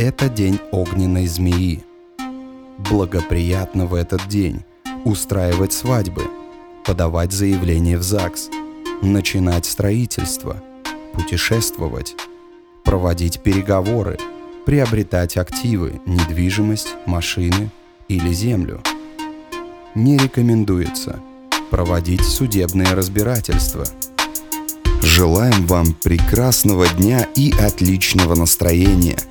это день огненной змеи. Благоприятно в этот день устраивать свадьбы, подавать заявление в ЗАГС, начинать строительство, путешествовать, проводить переговоры, приобретать активы, недвижимость, машины или землю. Не рекомендуется проводить судебные разбирательства. Желаем вам прекрасного дня и отличного настроения –